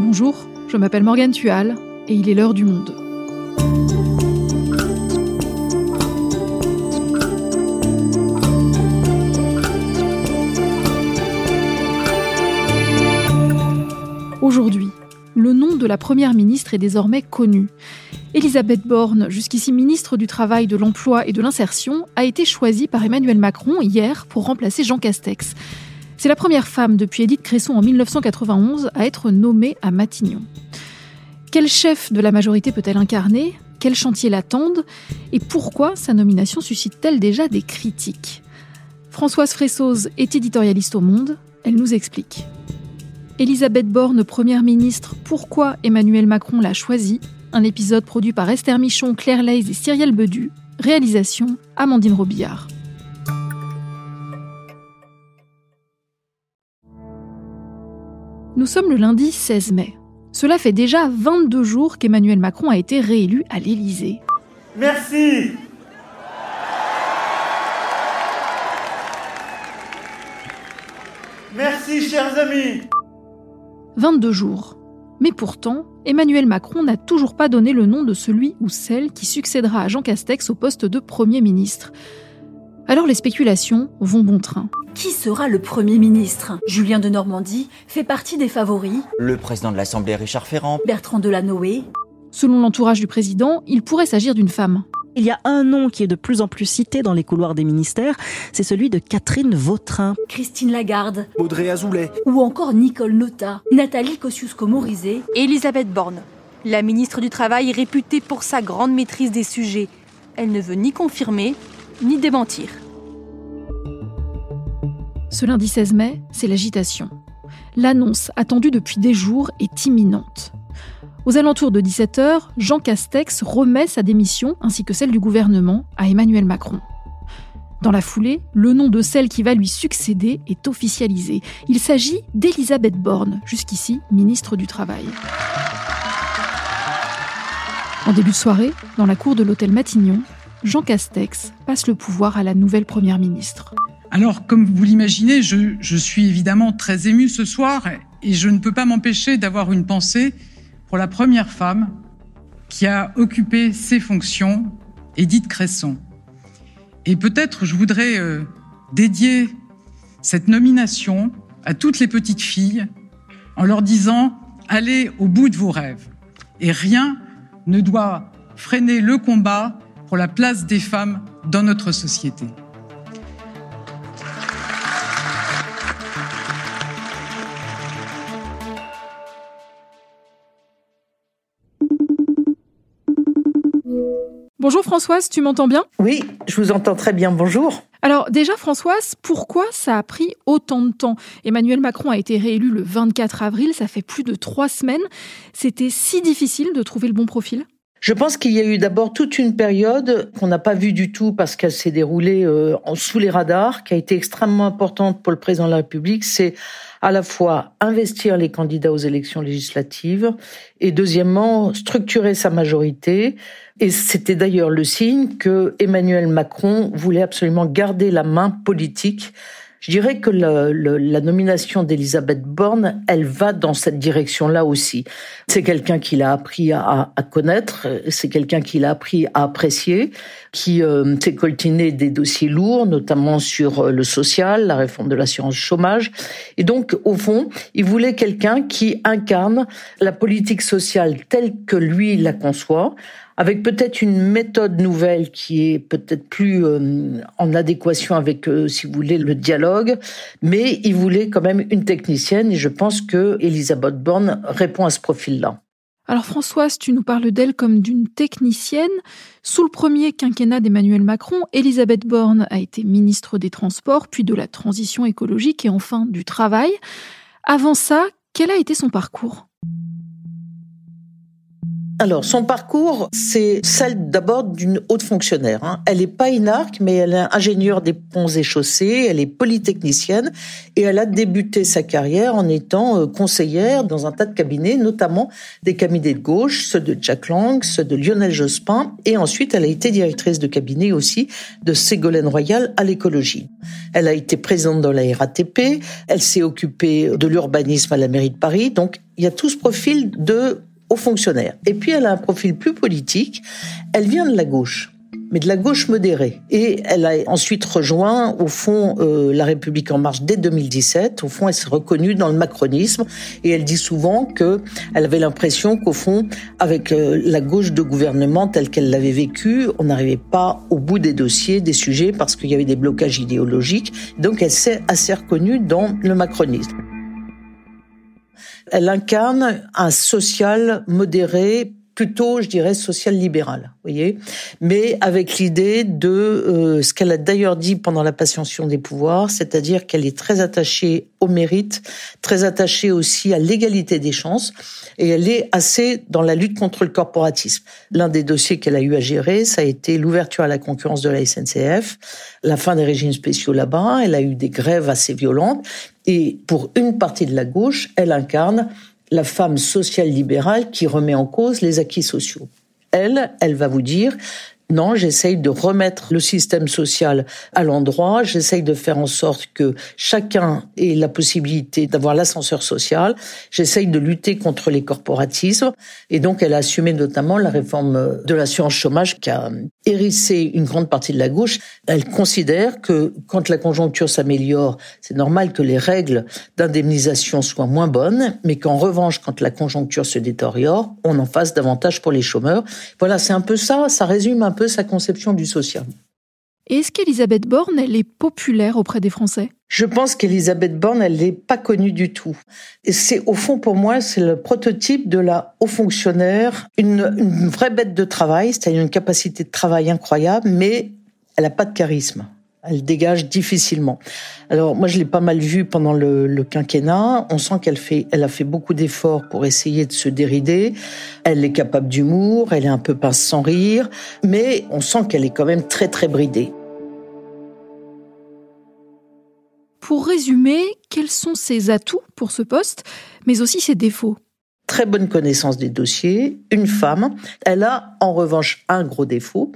Bonjour, je m'appelle Morgane Tual et il est l'heure du monde. Aujourd'hui, le nom de la Première ministre est désormais connu. Elisabeth Borne, jusqu'ici ministre du Travail, de l'Emploi et de l'Insertion, a été choisie par Emmanuel Macron hier pour remplacer Jean Castex. C'est la première femme depuis Édith Cresson en 1991 à être nommée à Matignon. Quel chef de la majorité peut-elle incarner? Quels chantiers l'attendent Et pourquoi sa nomination suscite-t-elle déjà des critiques? Françoise Fressoz est éditorialiste au Monde. Elle nous explique. Elisabeth Borne, Première ministre, pourquoi Emmanuel Macron l'a choisie? Un épisode produit par Esther Michon, Claire Leys et Cyrielle Bedu. Réalisation Amandine Robillard. Nous sommes le lundi 16 mai. Cela fait déjà 22 jours qu'Emmanuel Macron a été réélu à l'Élysée. Merci Merci, chers amis 22 jours. Mais pourtant, Emmanuel Macron n'a toujours pas donné le nom de celui ou celle qui succédera à Jean Castex au poste de Premier ministre. Alors les spéculations vont bon train. Qui sera le Premier ministre? Julien de Normandie fait partie des favoris. Le président de l'Assemblée Richard Ferrand. Bertrand Delanoë. Selon l'entourage du président, il pourrait s'agir d'une femme. Il y a un nom qui est de plus en plus cité dans les couloirs des ministères, c'est celui de Catherine Vautrin. Christine Lagarde. Audrey Azoulay. Ou encore Nicole Nota. Nathalie Kosciusko-Morizet. Elisabeth Borne. La ministre du Travail est réputée pour sa grande maîtrise des sujets. Elle ne veut ni confirmer, ni démentir. Ce lundi 16 mai, c'est l'agitation. L'annonce, attendue depuis des jours, est imminente. Aux alentours de 17h, Jean Castex remet sa démission ainsi que celle du gouvernement à Emmanuel Macron. Dans la foulée, le nom de celle qui va lui succéder est officialisé. Il s'agit d'Elisabeth Borne, jusqu'ici ministre du Travail. En début de soirée, dans la cour de l'hôtel Matignon, Jean Castex passe le pouvoir à la nouvelle Première ministre. Alors, comme vous l'imaginez, je, suis évidemment très ému ce soir et je ne peux pas m'empêcher d'avoir une pensée pour la première femme qui a occupé ces fonctions, Édith Cresson. Et peut-être je voudrais euh, dédier cette nomination à toutes les petites filles en leur disant allez au bout de vos rêves. Et rien ne doit freiner le combat pour la place des femmes dans notre société. Bonjour Françoise, tu m'entends bien? Oui, je vous entends très bien, bonjour. Alors déjà Françoise, pourquoi ça a pris autant de temps? Emmanuel Macron a été réélu le 24 avril, ça fait plus de trois semaines. C'était si difficile de trouver le bon profil? Je pense qu'il y a eu d'abord toute une période qu'on n'a pas vue du tout parce qu'elle s'est déroulée euh, en sous les radars, qui a été extrêmement importante pour le président de la République. C'est à la fois investir les candidats aux élections législatives et deuxièmement structurer sa majorité. Et c'était d'ailleurs le signe que Emmanuel Macron voulait absolument garder la main politique je dirais que le, le, la nomination d'Elisabeth Borne, elle va dans cette direction-là aussi. C'est quelqu'un qu'il a appris à, à connaître, c'est quelqu'un qu'il a appris à apprécier, qui euh, s'est coltiné des dossiers lourds, notamment sur euh, le social, la réforme de l'assurance chômage. Et donc, au fond, il voulait quelqu'un qui incarne la politique sociale telle que lui la conçoit, avec peut-être une méthode nouvelle qui est peut-être plus euh, en adéquation avec, euh, si vous voulez, le dialogue, mais il voulait quand même une technicienne et je pense que Elisabeth Borne répond à ce profil-là. Alors Françoise, tu nous parles d'elle comme d'une technicienne. Sous le premier quinquennat d'Emmanuel Macron, Elisabeth Borne a été ministre des Transports, puis de la Transition écologique et enfin du Travail. Avant ça, quel a été son parcours? Alors, son parcours, c'est celle d'abord d'une haute fonctionnaire. Hein. Elle n'est pas inarque, mais elle est ingénieure des ponts et chaussées, elle est polytechnicienne, et elle a débuté sa carrière en étant euh, conseillère dans un tas de cabinets, notamment des cabinets de gauche, ceux de Jack Lang, ceux de Lionel Jospin, et ensuite elle a été directrice de cabinet aussi de Ségolène Royal à l'écologie. Elle a été présidente de la RATP, elle s'est occupée de l'urbanisme à la mairie de Paris, donc il y a tout ce profil de haut fonctionnaire. Et puis elle a un profil plus politique. Elle vient de la gauche mais de la gauche modérée. Et elle a ensuite rejoint, au fond, euh, la République en marche dès 2017. Au fond, elle s'est reconnue dans le macronisme et elle dit souvent que elle avait l'impression qu'au fond, avec euh, la gauche de gouvernement telle qu'elle l'avait vécue, on n'arrivait pas au bout des dossiers, des sujets, parce qu'il y avait des blocages idéologiques. Donc, elle s'est assez reconnue dans le macronisme. Elle incarne un social modéré, plutôt, je dirais, social-libéral, voyez, mais avec l'idée de euh, ce qu'elle a d'ailleurs dit pendant la Passion des pouvoirs, c'est-à-dire qu'elle est très attachée au mérite, très attachée aussi à l'égalité des chances, et elle est assez dans la lutte contre le corporatisme. L'un des dossiers qu'elle a eu à gérer, ça a été l'ouverture à la concurrence de la SNCF, la fin des régimes spéciaux là-bas, elle a eu des grèves assez violentes, et pour une partie de la gauche, elle incarne la femme sociale libérale qui remet en cause les acquis sociaux. Elle, elle va vous dire, non, j'essaye de remettre le système social à l'endroit, j'essaye de faire en sorte que chacun ait la possibilité d'avoir l'ascenseur social, j'essaye de lutter contre les corporatismes, et donc elle a assumé notamment la réforme de l'assurance chômage qui a hérissé une grande partie de la gauche. Elle considère que quand la conjoncture s'améliore, c'est normal que les règles d'indemnisation soient moins bonnes, mais qu'en revanche, quand la conjoncture se détériore, on en fasse davantage pour les chômeurs. Voilà, c'est un peu ça, ça résume un peu sa conception du social. Est-ce qu'Elisabeth Borne, elle est populaire auprès des Français? Je pense qu'Elisabeth Borne, elle n'est pas connue du tout. Et c'est, au fond, pour moi, c'est le prototype de la haut fonctionnaire, une, vraie bête de travail, c'est-à-dire une capacité de travail incroyable, mais elle n'a pas de charisme. Elle dégage difficilement. Alors moi je l'ai pas mal vue pendant le, le, quinquennat. On sent qu'elle fait, elle a fait beaucoup d'efforts pour essayer de se dérider. Elle est capable d'humour, elle est un peu pince sans rire, mais on sent qu'elle est quand même très très bridée. Pour résumer, quels sont ses atouts pour ce poste, mais aussi ses défauts? Très bonne connaissance des dossiers, une femme. Elle a en revanche un gros défaut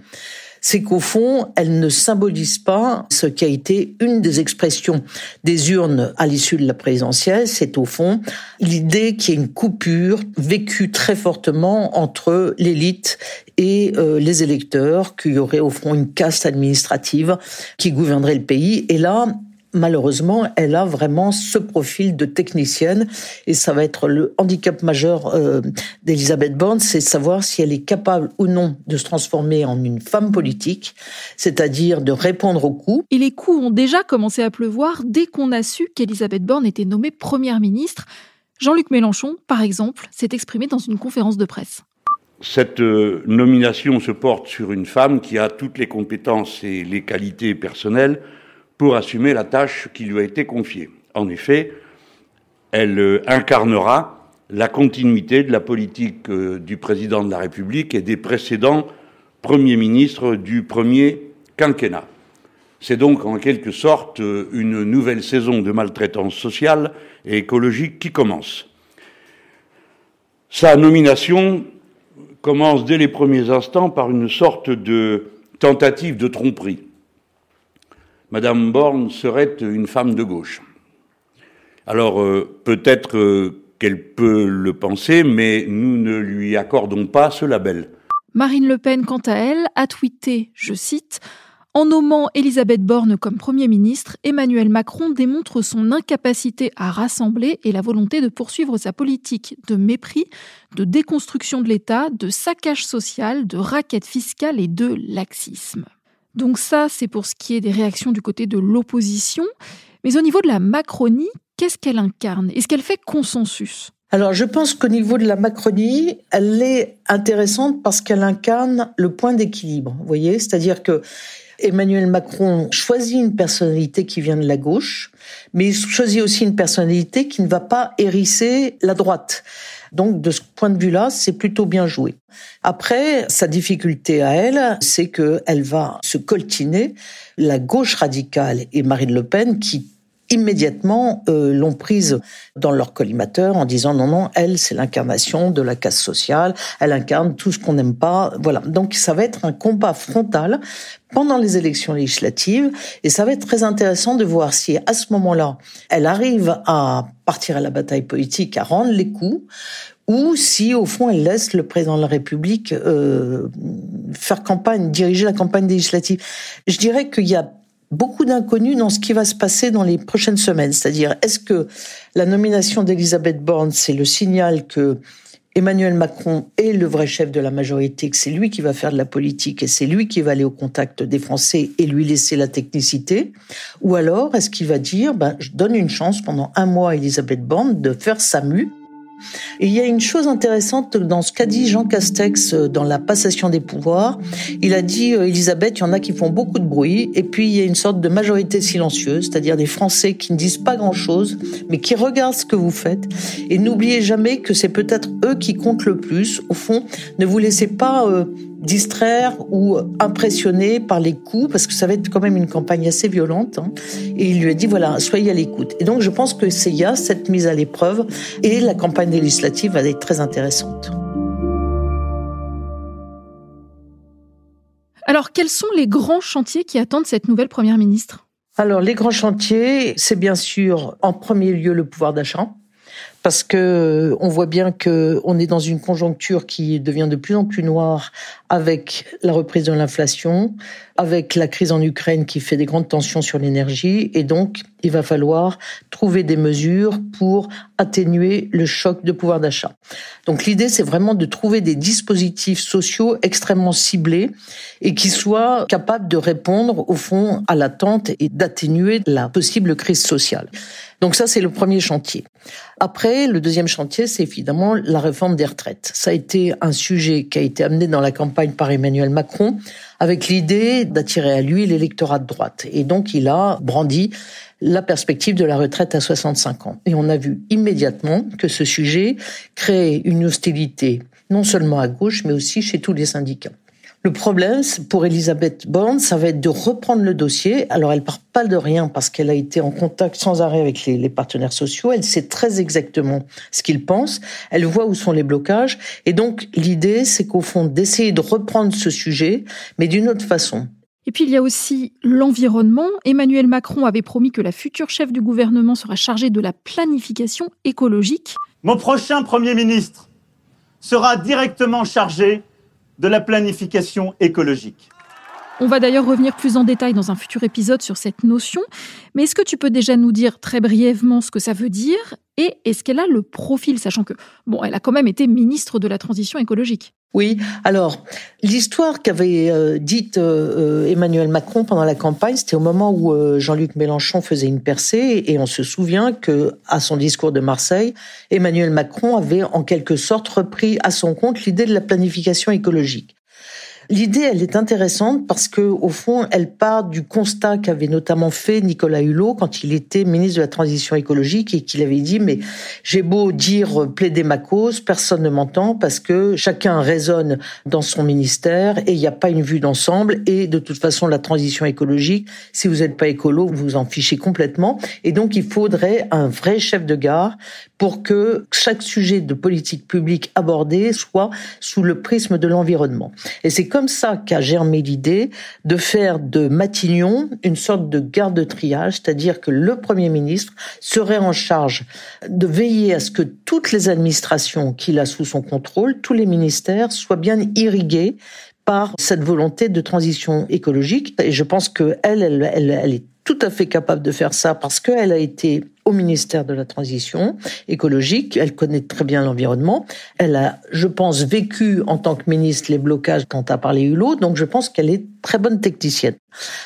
c'est qu'au fond, elle ne symbolise pas ce qui a été une des expressions des urnes à l'issue de la présidentielle. C'est au fond l'idée qu'il y ait une coupure vécue très fortement entre l'élite et euh, les électeurs, qu'il y aurait au fond une caste administrative qui gouvernerait le pays. Et là, malheureusement, elle a vraiment ce profil de technicienne et ça va être le handicap majeur euh, d'Elisabeth Borne, c'est savoir si elle est capable ou non de se transformer en une femme politique, c'est-à-dire de répondre aux coups. Et les coups ont déjà commencé à pleuvoir dès qu'on a su qu'Elisabeth Borne était nommée première ministre. Jean-Luc Mélenchon, par exemple, s'est exprimé dans une conférence de presse. Cette euh, nomination se porte sur une femme qui a toutes les compétences et les qualités personnelles pour assumer la tâche qui lui a été confiée. En effet, elle euh, incarnera la continuité de la politique euh, du président de la République et des précédents premiers ministres du premier quinquennat. C'est donc en quelque sorte euh, une nouvelle saison de maltraitance sociale et écologique qui commence. Sa nomination commence dès les premiers instants par une sorte de tentative de tromperie. Madame Borne serait une femme de gauche. Alors euh, peut-être euh, qu'elle peut le penser, mais nous ne lui accordons pas ce label. Marine Le Pen, quant à elle, a tweeté, je cite, en nommant Elisabeth Borne comme Premier ministre, Emmanuel Macron démontre son incapacité à rassembler et la volonté de poursuivre sa politique de mépris, de déconstruction de l'État, de saccage social, de raquette fiscale et de laxisme. Donc ça, c'est pour ce qui est des réactions du côté de l'opposition. Mais au niveau de la Macronie, qu'est-ce qu'elle incarne? Est-ce qu'elle fait consensus? Alors, je pense qu'au niveau de la Macronie, elle est intéressante parce qu'elle incarne le point d'équilibre. Vous voyez, c'est-à-dire que Emmanuel Macron choisit une personnalité qui vient de la gauche, mais il choisit aussi une personnalité qui ne va pas hérisser la droite. Donc, de ce point de vue-là, c'est plutôt bien joué. Après, sa difficulté à elle, c'est qu'elle va se coltiner la gauche radicale et Marine Le Pen qui immédiatement euh, l'ont prise dans leur collimateur en disant non non elle c'est l'incarnation de la casse sociale elle incarne tout ce qu'on n'aime pas voilà donc ça va être un combat frontal pendant les élections législatives et ça va être très intéressant de voir si à ce moment-là elle arrive à partir à la bataille politique à rendre les coups ou si au fond elle laisse le président de la République euh, faire campagne, diriger la campagne législative. Je dirais qu'il y a beaucoup d'inconnus dans ce qui va se passer dans les prochaines semaines. C'est-à-dire, est-ce que la nomination d'Elisabeth Borne, c'est le signal que Emmanuel Macron est le vrai chef de la majorité, que c'est lui qui va faire de la politique et c'est lui qui va aller au contact des Français et lui laisser la technicité? Ou alors, est-ce qu'il va dire, ben, je donne une chance pendant un mois à Elisabeth Borne de faire sa mue il y a une chose intéressante dans ce qu'a dit Jean Castex euh, dans la passation des pouvoirs. Il a dit, euh, Elisabeth, il y en a qui font beaucoup de bruit, et puis il y a une sorte de majorité silencieuse, c'est-à-dire des Français qui ne disent pas grand-chose, mais qui regardent ce que vous faites. Et n'oubliez jamais que c'est peut-être eux qui comptent le plus. Au fond, ne vous laissez pas... Euh, distraire ou impressionner par les coups, parce que ça va être quand même une campagne assez violente. Hein. Et il lui a dit, voilà, soyez à l'écoute. Et donc je pense que c'est y a cette mise à l'épreuve, et la campagne législative va être très intéressante. Alors, quels sont les grands chantiers qui attendent cette nouvelle Première ministre? Alors, les grands chantiers, c'est bien sûr en premier lieu le pouvoir d'achat parce que on voit bien que on est dans une conjoncture qui devient de plus en plus noire avec la reprise de l'inflation, avec la crise en Ukraine qui fait des grandes tensions sur l'énergie et donc il va falloir trouver des mesures pour atténuer le choc de pouvoir d'achat. Donc l'idée c'est vraiment de trouver des dispositifs sociaux extrêmement ciblés et qui soient capables de répondre au fond à l'attente et d'atténuer la possible crise sociale. Donc ça, c'est le premier chantier. Après, le deuxième chantier, c'est évidemment la réforme des retraites. Ça a été un sujet qui a été amené dans la campagne par Emmanuel Macron avec l'idée d'attirer à lui l'électorat de droite. Et donc, il a brandi la perspective de la retraite à 65 ans. Et on a vu immédiatement que ce sujet créait une hostilité non seulement à gauche, mais aussi chez tous les syndicats. Le problème, pour Elisabeth Borne, ça va être de reprendre le dossier. Alors, elle part pas de rien parce qu'elle a été en contact sans arrêt avec les, les partenaires sociaux. Elle sait très exactement ce qu'ils pensent. Elle voit où sont les blocages. Et donc, l'idée, c'est qu'au fond, d'essayer de reprendre ce sujet, mais d'une autre façon. Et puis il y a aussi l'environnement. Emmanuel Macron avait promis que la future chef du gouvernement sera chargée de la planification écologique. Mon prochain Premier ministre sera directement chargé de la planification écologique. On va d'ailleurs revenir plus en détail dans un futur épisode sur cette notion, mais est-ce que tu peux déjà nous dire très brièvement ce que ça veut dire et est-ce qu'elle a le profil, sachant que, bon, elle a quand même été ministre de la transition écologique? Oui, alors l'histoire qu'avait euh, dite euh, Emmanuel Macron pendant la campagne, c'était au moment où euh, Jean-Luc Mélenchon faisait une percée et on se souvient que à son discours de Marseille, Emmanuel Macron avait en quelque sorte repris à son compte l'idée de la planification écologique. L'idée, elle est intéressante parce que, au fond, elle part du constat qu'avait notamment fait Nicolas Hulot quand il était ministre de la Transition écologique et qu'il avait dit, mais j'ai beau dire plaider ma cause, personne ne m'entend parce que chacun raisonne dans son ministère et il n'y a pas une vue d'ensemble et de toute façon, la transition écologique, si vous n'êtes pas écolo, vous vous en fichez complètement et donc il faudrait un vrai chef de gare pour que chaque sujet de politique publique abordé soit sous le prisme de l'environnement. Et c'est comme ça qu'a germé l'idée de faire de Matignon une sorte de garde de triage, c'est-à-dire que le Premier ministre serait en charge de veiller à ce que toutes les administrations qu'il a sous son contrôle, tous les ministères, soient bien irrigués par cette volonté de transition écologique. Et je pense qu'elle, elle, elle, elle est tout à fait capable de faire ça parce qu'elle a été au ministère de la Transition écologique. Elle connaît très bien l'environnement. Elle a, je pense, vécu en tant que ministre les blocages quand a parlé Hulot. Donc, je pense qu'elle est très bonne technicienne.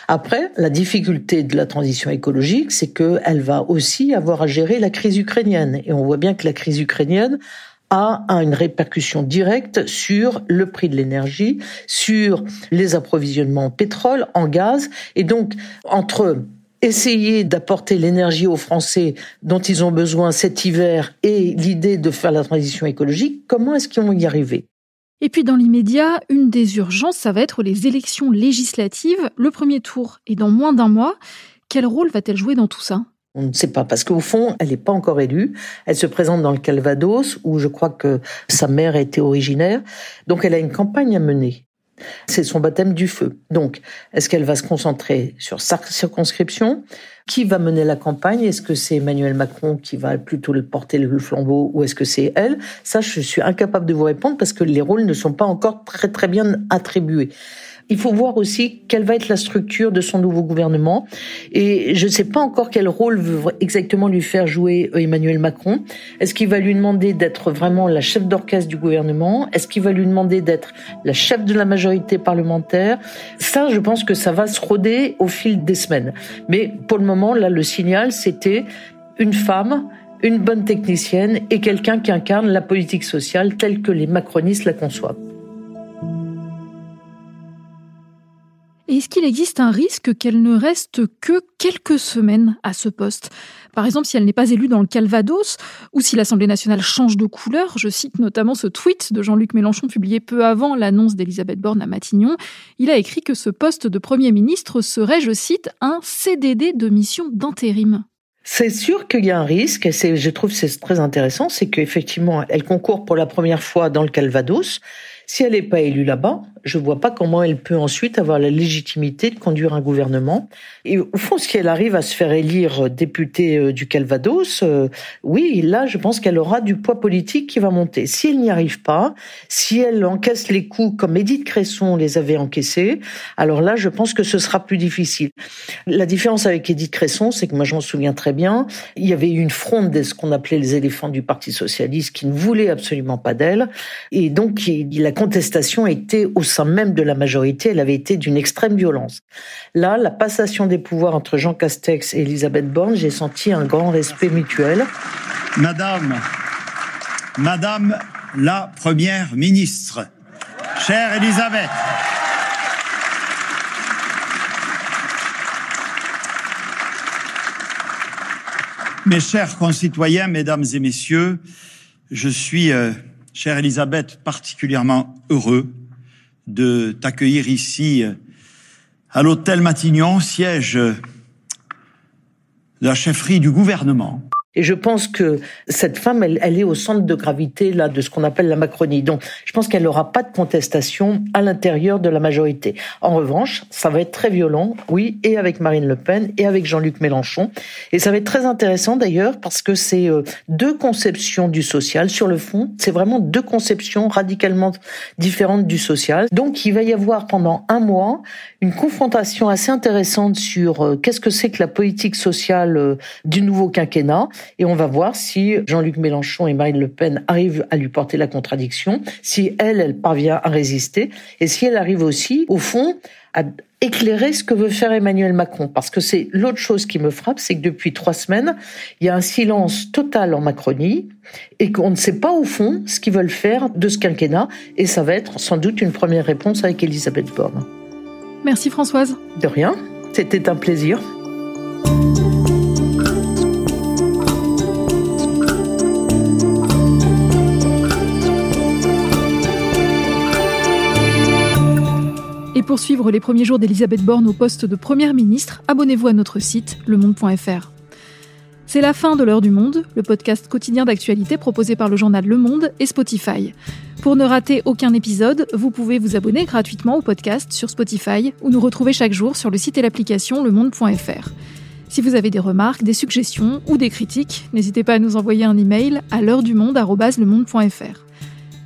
Après, la difficulté de la transition écologique, c'est qu'elle va aussi avoir à gérer la crise ukrainienne. Et on voit bien que la crise ukrainienne a une répercussion directe sur le prix de l'énergie, sur les approvisionnements en pétrole, en gaz. Et donc, entre essayer d'apporter l'énergie aux Français dont ils ont besoin cet hiver et l'idée de faire la transition écologique, comment est-ce qu'ils vont y arriver? Et puis dans l'immédiat, une des urgences, ça va être les élections législatives. Le premier tour est dans moins d'un mois. Quel rôle va-t-elle jouer dans tout ça? On ne sait pas, parce qu'au fond, elle n'est pas encore élue. Elle se présente dans le Calvados, où je crois que sa mère était originaire. Donc elle a une campagne à mener. C'est son baptême du feu. Donc, est-ce qu'elle va se concentrer sur sa circonscription? Qui va mener la campagne? Est-ce que c'est Emmanuel Macron qui va plutôt porter le flambeau ou est-ce que c'est elle? Ça, je suis incapable de vous répondre parce que les rôles ne sont pas encore très très bien attribués. Il faut voir aussi quelle va être la structure de son nouveau gouvernement. Et je ne sais pas encore quel rôle veut exactement lui faire jouer euh, Emmanuel Macron. Est-ce qu'il va lui demander d'être vraiment la chef d'orchestre du gouvernement? Est-ce qu'il va lui demander d'être la chef de la majorité parlementaire? Ça, je pense que ça va se roder au fil des semaines. Mais pour le moment, là, le signal, c'était une femme une bonne technicienne et quelqu'un qui incarne la politique sociale telle que les macronistes la conçoivent. Est-ce qu'il existe un risque qu'elle ne reste que quelques semaines à ce poste? Par exemple, si elle n'est pas élue dans le Calvados, ou si l'Assemblée nationale change de couleur, je cite notamment ce tweet de Jean-Luc Mélenchon publié peu avant l'annonce d'Elisabeth Borne à Matignon. Il a écrit que ce poste de Premier ministre serait, je cite, un CDD de mission d'intérim. C'est sûr qu'il y a un risque, et je trouve c'est très intéressant, c'est qu'effectivement, elle concourt pour la première fois dans le Calvados. Si elle n'est pas élue là-bas, je vois pas comment elle peut ensuite avoir la légitimité de conduire un gouvernement. Et au fond, si elle arrive à se faire élire députée euh, du Calvados, euh, oui, là, je pense qu'elle aura du poids politique qui va monter. Si elle n'y arrive pas, si elle encaisse les coups comme Édith Cresson les avait encaissés, alors là, je pense que ce sera plus difficile. La différence avec Édith Cresson, c'est que moi, je m'en souviens très bien, il y avait eu une fronde de ce qu'on appelait les éléphants du Parti socialiste qui ne voulaient absolument pas d'elle, et donc la contestation était au même de la majorité, elle avait été d'une extrême violence. Là, la passation des pouvoirs entre Jean Castex et Elisabeth Borne, j'ai senti un grand respect mutuel. Madame, Madame la Première ministre, chère Elisabeth, Mes chers concitoyens, mesdames et messieurs, je suis, euh, chère Elisabeth, particulièrement heureux de t'accueillir ici à l'hôtel Matignon, siège de la chefferie du gouvernement. Et je pense que cette femme, elle, elle est au centre de gravité là de ce qu'on appelle la Macronie. Donc, je pense qu'elle n'aura pas de contestation à l'intérieur de la majorité. En revanche, ça va être très violent, oui, et avec Marine Le Pen et avec Jean-Luc Mélenchon. Et ça va être très intéressant d'ailleurs parce que c'est euh, deux conceptions du social. Sur le fond, c'est vraiment deux conceptions radicalement différentes du social. Donc, il va y avoir pendant un mois une confrontation assez intéressante sur euh, qu'est-ce que c'est que la politique sociale euh, du nouveau quinquennat et on va voir si Jean-Luc Mélenchon et Marine Le Pen arrivent à lui porter la contradiction, si elle, elle parvient à résister, et si elle arrive aussi, au fond, à éclairer ce que veut faire Emmanuel Macron. Parce que c'est l'autre chose qui me frappe, c'est que depuis trois semaines, il y a un silence total en Macronie et qu'on ne sait pas au fond ce qu'ils veulent faire de ce quinquennat. Et ça va être sans doute une première réponse avec Elisabeth Borne. Merci Françoise. De rien, c'était un plaisir. Pour suivre les premiers jours d'Elisabeth Borne au poste de Première ministre, abonnez-vous à notre site lemonde.fr. C'est la fin de l'heure du monde, le podcast quotidien d'actualité proposé par le journal Le Monde et Spotify. Pour ne rater aucun épisode, vous pouvez vous abonner gratuitement au podcast sur Spotify ou nous retrouver chaque jour sur le site et l'application lemonde.fr. Si vous avez des remarques, des suggestions ou des critiques, n'hésitez pas à nous envoyer un email à l'heure du monde@lemonde.fr.